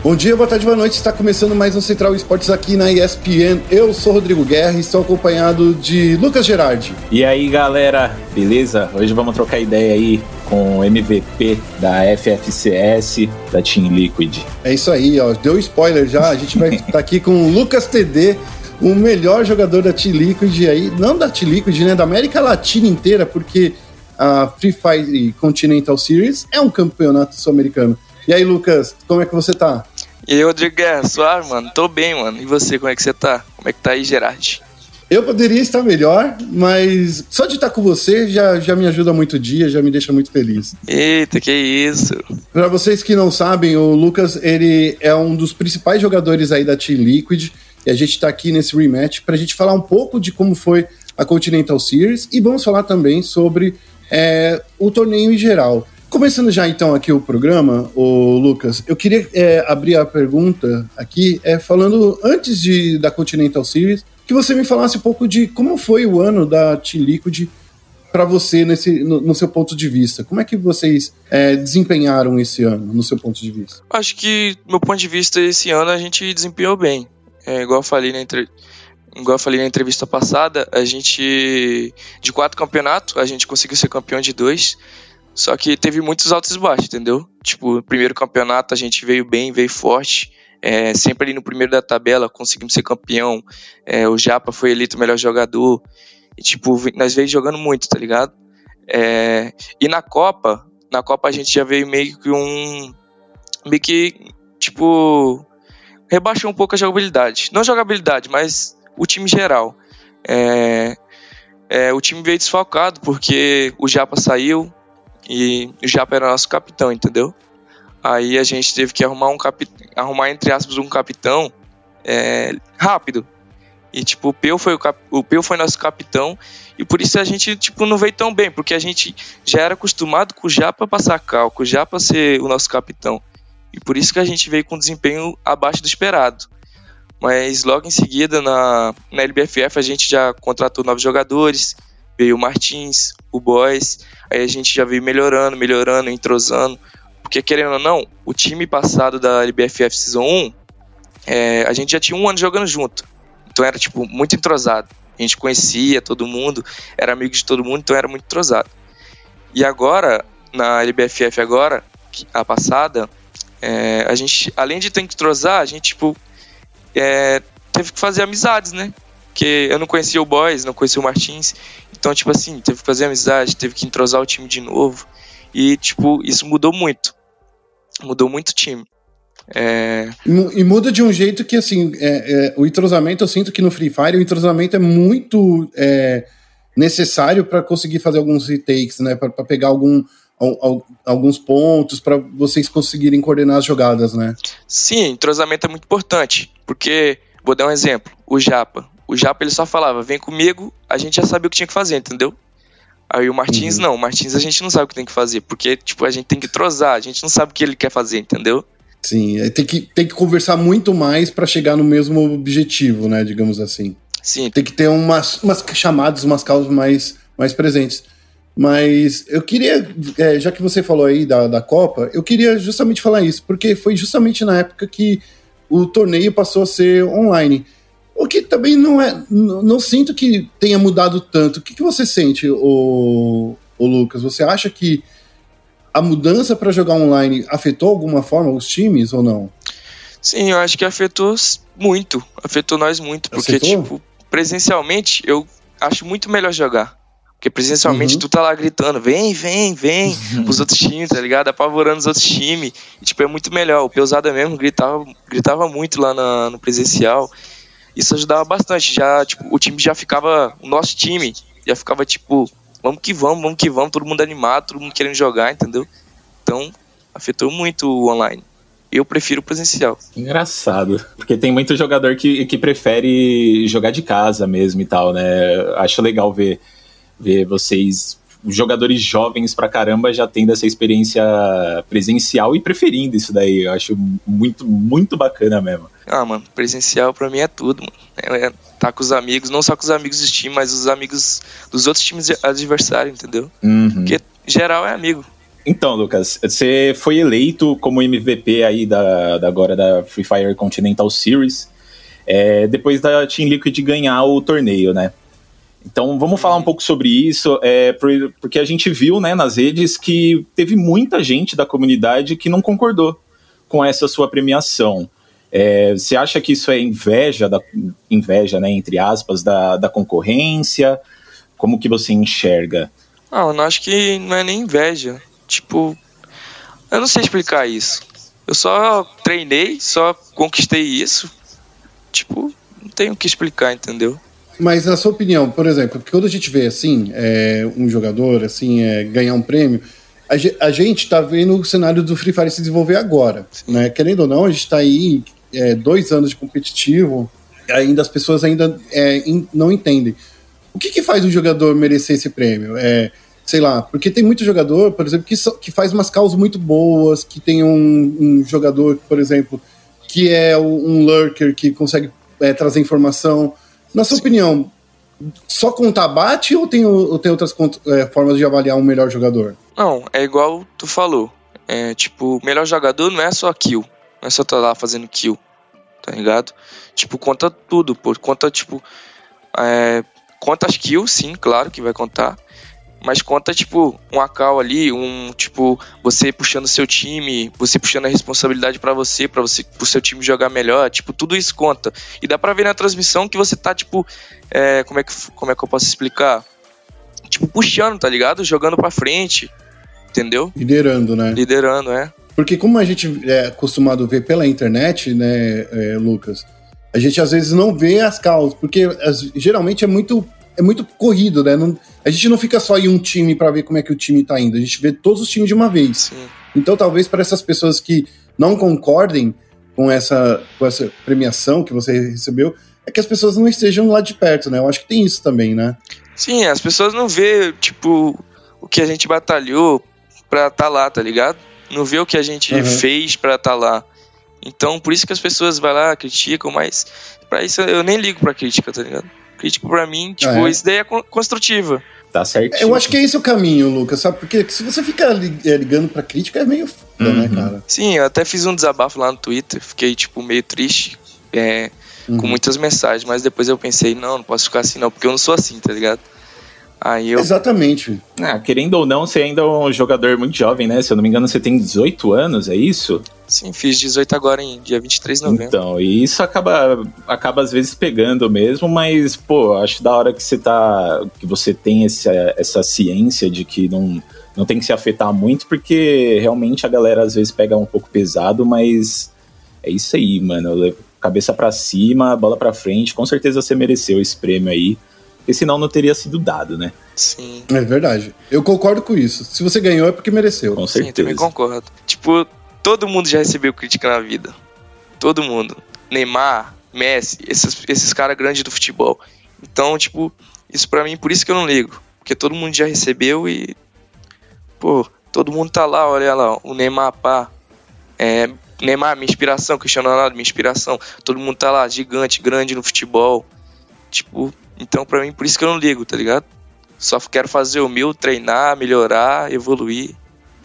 Bom dia, boa tarde, boa noite. Está começando mais um Central Esportes aqui na ESPN. Eu sou Rodrigo Guerra e estou acompanhado de Lucas Gerardi. E aí, galera, beleza? Hoje vamos trocar ideia aí com o MVP da FFCS da Team Liquid. É isso aí, ó. Deu spoiler já. A gente vai estar aqui com o Lucas TD, o melhor jogador da Team Liquid aí, não da Team Liquid, né, da América Latina inteira, porque a Free Fire Continental Series é um campeonato sul-americano. E aí, Lucas, como é que você tá? E aí, Rodrigo Guerra, suave, mano? Tô bem, mano. E você, como é que você tá? Como é que tá aí, Gerard? Eu poderia estar melhor, mas só de estar com você já, já me ajuda muito o dia, já me deixa muito feliz. Eita, que isso. Para vocês que não sabem, o Lucas, ele é um dos principais jogadores aí da Team Liquid, e a gente está aqui nesse rematch para a gente falar um pouco de como foi a Continental Series e vamos falar também sobre é, o torneio em geral. Começando já então aqui o programa, o Lucas, eu queria é, abrir a pergunta aqui, é, falando antes de, da Continental Series, que você me falasse um pouco de como foi o ano da Team Liquid para você nesse, no, no, seu ponto de vista. Como é que vocês é, desempenharam esse ano, no seu ponto de vista? Acho que, do meu ponto de vista, esse ano a gente desempenhou bem. É, igual eu falei na entrevista igual eu falei na entrevista passada, a gente de quatro campeonatos, a gente conseguiu ser campeão de dois. Só que teve muitos altos e baixos, entendeu? Tipo, primeiro campeonato a gente veio bem, veio forte. É, sempre ali no primeiro da tabela conseguimos ser campeão. É, o Japa foi eleito o melhor jogador. E, tipo, nós veio jogando muito, tá ligado? É, e na Copa, na Copa a gente já veio meio que um. meio que, tipo. rebaixou um pouco a jogabilidade. Não jogabilidade, mas o time geral. É, é, o time veio desfalcado porque o Japa saiu, e o Japa era nosso capitão, entendeu? Aí a gente teve que arrumar um cap... arrumar entre aspas um capitão é, rápido. E tipo, o Peu foi o, cap... o Peu foi nosso capitão e por isso a gente tipo não veio tão bem, porque a gente já era acostumado com o Japa passar com o Japa ser o nosso capitão. E por isso que a gente veio com desempenho abaixo do esperado. Mas logo em seguida na, na LBFF a gente já contratou novos jogadores, veio o Martins, o Boys, aí a gente já veio melhorando, melhorando, entrosando, porque querendo ou não, o time passado da LBFF Season 1, é, a gente já tinha um ano jogando junto, então era tipo muito entrosado, a gente conhecia todo mundo, era amigo de todo mundo, então era muito entrosado. E agora, na LBFF agora, a passada, é, a gente, além de ter que entrosar, a gente tipo, é, teve que fazer amizades, né? Porque eu não conhecia o Boys, não conhecia o Martins. Então, tipo assim, teve que fazer amizade, teve que entrosar o time de novo. E, tipo, isso mudou muito. Mudou muito o time. É... E muda de um jeito que, assim, é, é, o entrosamento, eu sinto que no Free Fire o entrosamento é muito é, necessário para conseguir fazer alguns retakes, né? Para pegar algum, alguns pontos, para vocês conseguirem coordenar as jogadas, né? Sim, entrosamento é muito importante. Porque, vou dar um exemplo: o Japa. O Japa ele só falava, vem comigo, a gente já sabia o que tinha que fazer, entendeu? Aí o Martins uhum. não, o Martins a gente não sabe o que tem que fazer, porque tipo, a gente tem que trozar, a gente não sabe o que ele quer fazer, entendeu? Sim, tem que, tem que conversar muito mais para chegar no mesmo objetivo, né, digamos assim. Sim. Tem que ter umas, umas chamadas, umas causas mais, mais presentes. Mas eu queria, é, já que você falou aí da, da Copa, eu queria justamente falar isso, porque foi justamente na época que o torneio passou a ser online. O que também não é. Não, não sinto que tenha mudado tanto. O que, que você sente, o, o Lucas? Você acha que a mudança para jogar online afetou alguma forma os times ou não? Sim, eu acho que afetou muito. Afetou nós muito. Porque, afetou? tipo, presencialmente eu acho muito melhor jogar. Porque presencialmente uhum. tu tá lá gritando, vem, vem, vem, os outros times, tá ligado? Apavorando os outros times. E, tipo, é muito melhor. O Peusada mesmo gritava, gritava muito lá na, no presencial isso ajudava bastante. Já, tipo, o time já ficava, o nosso time já ficava tipo, vamos que vamos, vamos que vamos, todo mundo animado, todo mundo querendo jogar, entendeu? Então, afetou muito o online. Eu prefiro o presencial. Engraçado, porque tem muito jogador que, que prefere jogar de casa mesmo e tal, né? Acho legal ver, ver vocês jogadores jovens pra caramba já tendo essa experiência presencial e preferindo isso daí. Eu acho muito, muito bacana mesmo. Ah, mano, presencial pra mim é tudo, mano. É, é, tá com os amigos, não só com os amigos do time, mas os amigos dos outros times adversários, entendeu? Uhum. Porque geral é amigo. Então, Lucas, você foi eleito como MVP aí da, da agora da Free Fire Continental Series, é, depois da Team Liquid ganhar o torneio, né? Então vamos falar um pouco sobre isso, é, porque a gente viu né, nas redes que teve muita gente da comunidade que não concordou com essa sua premiação. É, você acha que isso é inveja, da, inveja, né, entre aspas, da, da concorrência? Como que você enxerga? Não, eu não acho que não é nem inveja. Tipo, eu não sei explicar isso. Eu só treinei, só conquistei isso. Tipo, não tenho o que explicar, entendeu? Mas na sua opinião, por exemplo, quando a gente vê assim, é, um jogador assim, é, ganhar um prêmio, a, gente está vendo o cenário do Free Fire se desenvolver agora. Né? Querendo ou não, a gente está aí é, dois anos de competitivo, ainda as pessoas ainda é, in, não entendem. O que, que faz um jogador merecer esse prêmio? É, sei lá, porque tem muito jogador, por exemplo, que, so, que faz umas causas muito boas, que tem um, um jogador, por exemplo, que é um lurker que consegue é, trazer informação. Na sua Sim. opinião, só contar bate ou tem, ou tem outras é, formas de avaliar um melhor jogador? Não, é igual tu falou. É, tipo, melhor jogador não é só kill. Não é só tá lá fazendo kill. Tá ligado? Tipo, conta tudo, pô. Conta, tipo. É, conta as kills, sim, claro que vai contar mas conta, tipo, um acal ali, um, tipo, você puxando seu time, você puxando a responsabilidade para você, para você, pro seu time jogar melhor, tipo, tudo isso conta. E dá pra ver na transmissão que você tá, tipo, é, como, é que, como é que eu posso explicar? Tipo, puxando, tá ligado? Jogando pra frente, entendeu? Liderando, né? Liderando, é. Porque como a gente é acostumado a ver pela internet, né, é, Lucas, a gente às vezes não vê as causas, porque as, geralmente é muito é muito corrido, né? Não, a gente não fica só em um time para ver como é que o time tá indo, a gente vê todos os times de uma vez. Sim. Então, talvez para essas pessoas que não concordem com essa, com essa premiação que você recebeu, é que as pessoas não estejam lá de perto, né? Eu acho que tem isso também, né? Sim, as pessoas não vê, tipo, o que a gente batalhou pra estar tá lá, tá ligado? Não vê o que a gente uhum. fez pra estar tá lá. Então, por isso que as pessoas vão lá, criticam, mas para isso eu nem ligo pra crítica, tá ligado? Crítico para mim, tipo, ah, é. isso daí é construtiva. Tá certo. Eu acho que é esse o caminho, Lucas, sabe? Porque se você fica é, ligando pra crítica é meio foda, né, uhum. né, cara? Sim, eu até fiz um desabafo lá no Twitter, fiquei, tipo, meio triste, é, uhum. com muitas mensagens, mas depois eu pensei, não, não posso ficar assim não, porque eu não sou assim, tá ligado? Aí eu... Exatamente. Ah, querendo ou não, você ainda é um jogador muito jovem, né? Se eu não me engano, você tem 18 anos, é isso? Sim, fiz 18 agora em dia 23 de novembro. Então, e isso acaba, acaba às vezes pegando mesmo, mas, pô, acho da hora que você tá. que você tem essa, essa ciência de que não, não tem que se afetar muito, porque realmente a galera às vezes pega um pouco pesado, mas é isso aí, mano. Cabeça para cima, bola para frente, com certeza você mereceu esse prêmio aí porque senão não teria sido dado, né? Sim. É verdade. Eu concordo com isso. Se você ganhou é porque mereceu. Com certeza. Sim, também concordo. Tipo, todo mundo já recebeu crítica na vida. Todo mundo. Neymar, Messi, esses, esses caras grandes do futebol. Então, tipo, isso para mim, por isso que eu não ligo. Porque todo mundo já recebeu e. Pô, todo mundo tá lá, olha lá, o Neymar, pá. É, Neymar, minha inspiração, Cristiano Ronaldo, minha inspiração. Todo mundo tá lá, gigante, grande no futebol. Tipo, então, para mim, por isso que eu não ligo, tá ligado? Só quero fazer o meu, treinar, melhorar, evoluir.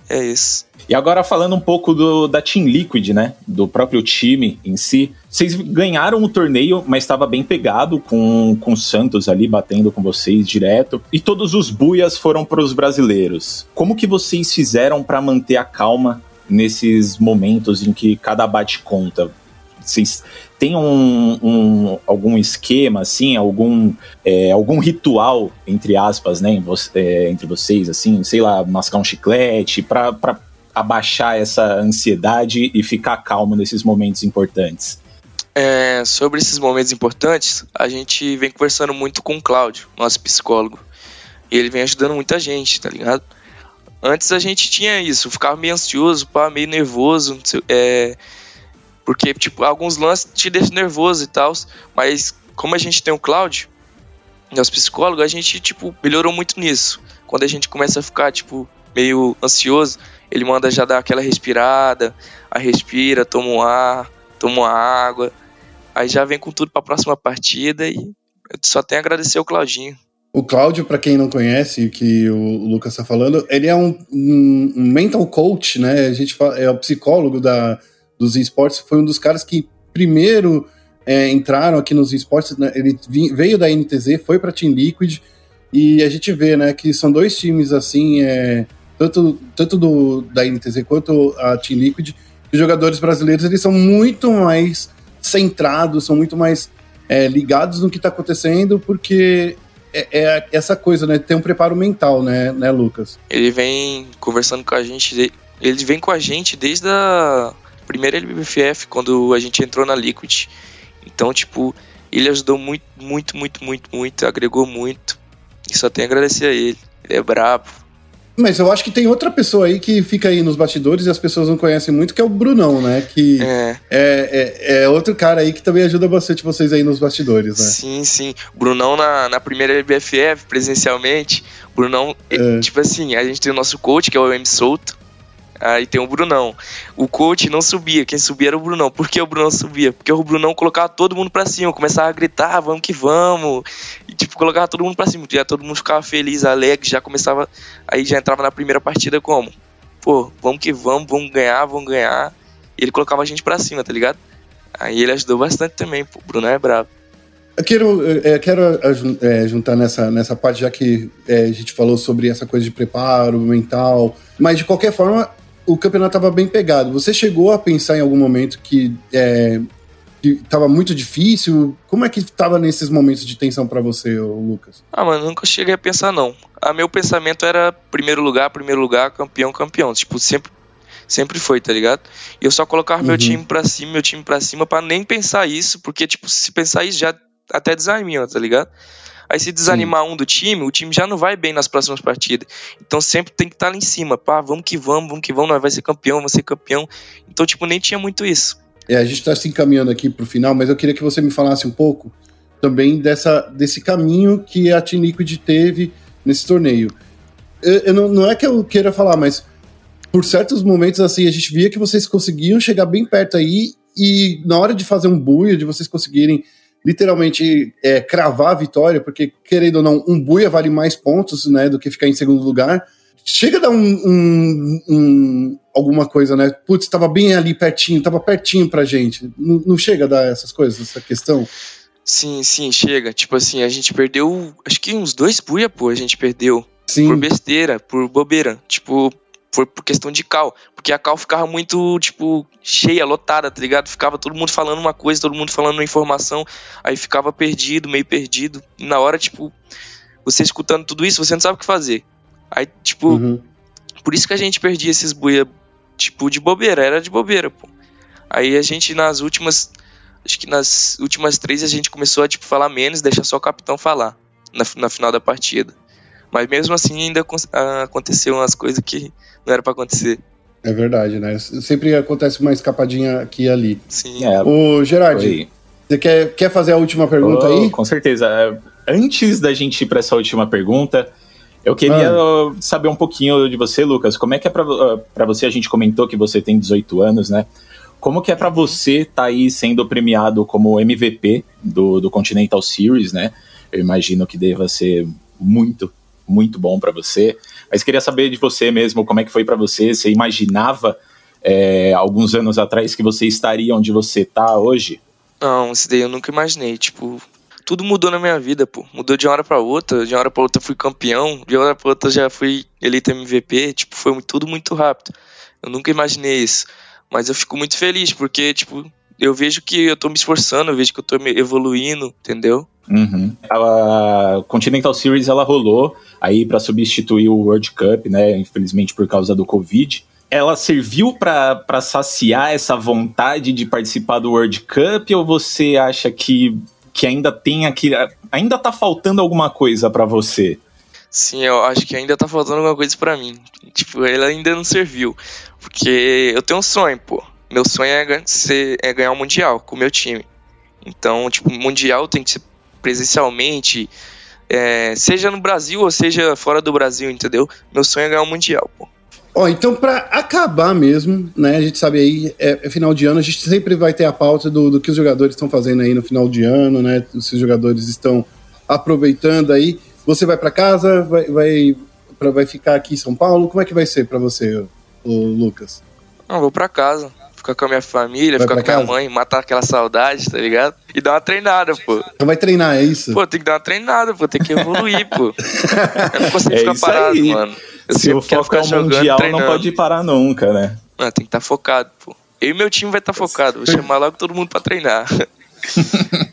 É isso. E agora falando um pouco do, da Team Liquid, né? Do próprio time em si. Vocês ganharam o torneio, mas estava bem pegado com, com o Santos ali batendo com vocês direto. E todos os buias foram para os brasileiros. Como que vocês fizeram para manter a calma nesses momentos em que cada bate conta? Vocês têm um, um, algum esquema, assim, algum, é, algum ritual, entre aspas, né, é, entre vocês, assim, sei lá, mascar um chiclete, para abaixar essa ansiedade e ficar calmo nesses momentos importantes? É, sobre esses momentos importantes, a gente vem conversando muito com o Cláudio, nosso psicólogo. E ele vem ajudando muita gente, tá ligado? Antes a gente tinha isso, ficava meio ansioso, pá, meio nervoso, é, porque, tipo, alguns lances te deixam nervoso e tal, mas como a gente tem o Cláudio, nosso psicólogo, a gente, tipo, melhorou muito nisso. Quando a gente começa a ficar, tipo, meio ansioso, ele manda já dar aquela respirada, a respira, toma um ar, toma uma água, aí já vem com tudo para a próxima partida e só tenho a agradecer o Claudinho. O Cláudio, para quem não conhece, que o Lucas está falando, ele é um, um, um, mental coach, né? A gente fala, é o psicólogo da, dos esportes, foi um dos caras que primeiro é, entraram aqui nos esportes. Né? Ele veio da NTZ, foi para Team Liquid, e a gente vê, né, que são dois times assim, é, tanto, tanto do, da NTZ quanto a Team Liquid, os jogadores brasileiros eles são muito mais centrados, são muito mais é, ligados no que está acontecendo, porque é, é, essa coisa, né? Ter um preparo mental, né, né, Lucas? Ele vem conversando com a gente, ele vem com a gente desde a primeira LBFF, quando a gente entrou na Liquid. Então, tipo, ele ajudou muito, muito, muito, muito, muito, agregou muito. E só tenho a agradecer a ele. Ele é brabo, mas eu acho que tem outra pessoa aí que fica aí nos bastidores e as pessoas não conhecem muito, que é o Brunão, né? Que é, é, é, é outro cara aí que também ajuda bastante vocês aí nos bastidores, né? Sim, sim. Brunão na, na primeira BFF, presencialmente, Brunão, é. tipo assim, a gente tem o nosso coach, que é o M Souto, Aí tem o Brunão. O coach não subia, quem subia era o Brunão. Por que o Brunão subia? Porque o Brunão colocava todo mundo pra cima, começava a gritar, vamos que vamos. E tipo, colocava todo mundo pra cima. Já todo mundo ficava feliz, alegre, já começava. Aí já entrava na primeira partida como? Pô, vamos que vamos, vamos ganhar, vamos ganhar. E ele colocava a gente pra cima, tá ligado? Aí ele ajudou bastante também, pô. O Brunão é brabo. Eu quero, quero é, juntar nessa, nessa parte, já que é, a gente falou sobre essa coisa de preparo mental, mas de qualquer forma, o campeonato estava bem pegado. Você chegou a pensar em algum momento que é, estava muito difícil? Como é que estava nesses momentos de tensão para você, Lucas? Ah, mano, nunca cheguei a pensar não. A meu pensamento era primeiro lugar, primeiro lugar, campeão, campeão. Tipo, sempre sempre foi, tá ligado? E eu só colocava uhum. meu time pra cima, meu time pra cima, para nem pensar isso, porque, tipo, se pensar isso já até desanima, tá ligado? Aí se desanimar Sim. um do time, o time já não vai bem nas próximas partidas. Então sempre tem que estar tá lá em cima. Pá, vamos que vamos, vamos que vamos, nós vai ser campeão, vamos ser campeão. Então, tipo, nem tinha muito isso. É, a gente está se encaminhando aqui para o final, mas eu queria que você me falasse um pouco também dessa, desse caminho que a Team Liquid teve nesse torneio. Eu, eu não, não é que eu queira falar, mas por certos momentos assim a gente via que vocês conseguiam chegar bem perto aí e na hora de fazer um buio, de vocês conseguirem literalmente é, cravar a vitória, porque, querendo ou não, um buia vale mais pontos né, do que ficar em segundo lugar. Chega a dar um, um, um alguma coisa, né? Putz, estava bem ali pertinho, estava pertinho pra gente. Não, não chega a dar essas coisas, essa questão? Sim, sim, chega. Tipo assim, a gente perdeu, acho que uns dois buia, pô, a gente perdeu. Sim. Por besteira, por bobeira. Tipo, foi por questão de cal. Porque a cal ficava muito, tipo, cheia, lotada, tá ligado? Ficava todo mundo falando uma coisa, todo mundo falando uma informação, aí ficava perdido, meio perdido. E na hora, tipo, você escutando tudo isso, você não sabe o que fazer. Aí, tipo, uhum. por isso que a gente perdia esses buia, tipo, de bobeira, era de bobeira, pô. Aí a gente, nas últimas, acho que nas últimas três, a gente começou a, tipo, falar menos, deixar só o capitão falar na, na final da partida. Mas mesmo assim ainda aconteceu umas coisas que não era para acontecer. É verdade, né? Sempre acontece uma escapadinha aqui e ali. Sim. É, o Gerard, você quer, quer fazer a última pergunta oh, aí? Com certeza. Antes da gente ir para essa última pergunta, eu queria ah. saber um pouquinho de você, Lucas. Como é que é para você? A gente comentou que você tem 18 anos, né? Como que é para você estar tá aí sendo premiado como MVP do, do Continental Series, né? Eu imagino que deva ser muito muito bom para você. Mas queria saber de você mesmo, como é que foi para você? Você imaginava é, alguns anos atrás que você estaria onde você está hoje? Não, isso daí eu nunca imaginei. Tipo, tudo mudou na minha vida, pô. Mudou de uma hora para outra. De uma hora para outra fui campeão. De uma hora para outra já fui eleito MVP. Tipo, foi tudo muito rápido. Eu nunca imaginei isso. Mas eu fico muito feliz porque, tipo, eu vejo que eu tô me esforçando, eu vejo que eu tô evoluindo, entendeu? Uhum. A Continental Series ela rolou aí para substituir o World Cup, né? Infelizmente por causa do Covid. Ela serviu para saciar essa vontade de participar do World Cup ou você acha que, que ainda tem aqui. Ainda tá faltando alguma coisa para você? Sim, eu acho que ainda tá faltando alguma coisa para mim. Tipo, ela ainda não serviu. Porque eu tenho um sonho, pô. Meu sonho é, ser, é ganhar o um Mundial com o meu time. Então, tipo, Mundial tem que ser presencialmente, é, seja no Brasil ou seja fora do Brasil, entendeu? Meu sonho é ganhar o um Mundial, pô. Ó, então para acabar mesmo, né, a gente sabe aí, é, é, final de ano, a gente sempre vai ter a pauta do, do que os jogadores estão fazendo aí no final de ano, né, se os jogadores estão aproveitando aí. você vai para casa, vai, vai, pra, vai ficar aqui em São Paulo? Como é que vai ser para você, Lucas? Não, vou para casa ficar com a minha família, vai ficar com a minha mãe, matar aquela saudade, tá ligado? E dar uma treinada, pô. Então vai treinar, é isso? Pô, tem que dar uma treinada, pô, tem que evoluir, pô. Eu não consigo é ficar parado, aí. mano. Eu Se o foco é o mundial, treinando. não pode parar nunca, né? Não, tem que estar tá focado, pô. Eu e meu time vai estar tá focado, vou chamar logo todo mundo pra treinar.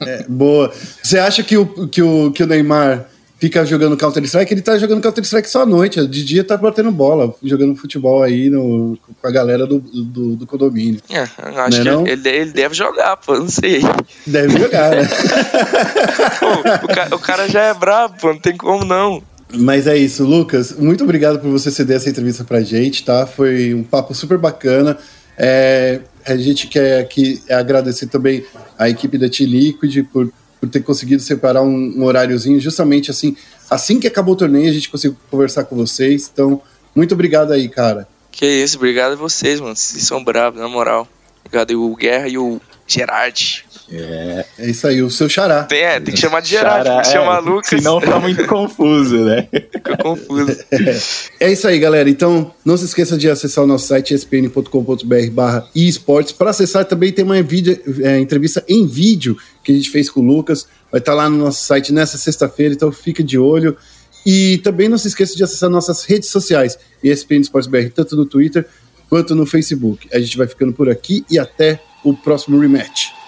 É, boa. Você acha que o, que o, que o Neymar fica jogando Counter-Strike, ele tá jogando Counter-Strike só à noite. De dia tá batendo bola, jogando futebol aí no, com a galera do, do, do condomínio. É, acho não é que não? Ele, ele deve jogar, pô, não sei. Deve jogar, né? pô, o, cara, o, cara, já é brabo, pô, não tem como não. Mas é isso, Lucas. Muito obrigado por você ceder essa entrevista pra gente, tá? Foi um papo super bacana. É, a gente quer aqui agradecer também a equipe da T-Liquid por por ter conseguido separar um, um horáriozinho, justamente assim, assim que acabou o torneio, a gente conseguiu conversar com vocês. Então, muito obrigado aí, cara. Que isso, obrigado a vocês, mano. Vocês são bravos, na moral. Obrigado, o Guerra e o Gerard. É. é isso aí, o seu xará. Tem, é, tem que chamar de Gerard, xará, tem que chamar é, Lucas. Senão fica muito confuso, né? Fica confuso. É. é isso aí, galera. Então, não se esqueça de acessar o nosso site espn.com.br barra esportes. Para acessar também tem uma vídeo, é, entrevista em vídeo que a gente fez com o Lucas. Vai estar tá lá no nosso site nessa sexta-feira, então fica de olho. E também não se esqueça de acessar nossas redes sociais, ESPN Esportes BR, tanto no Twitter quanto no Facebook. A gente vai ficando por aqui e até o próximo rematch.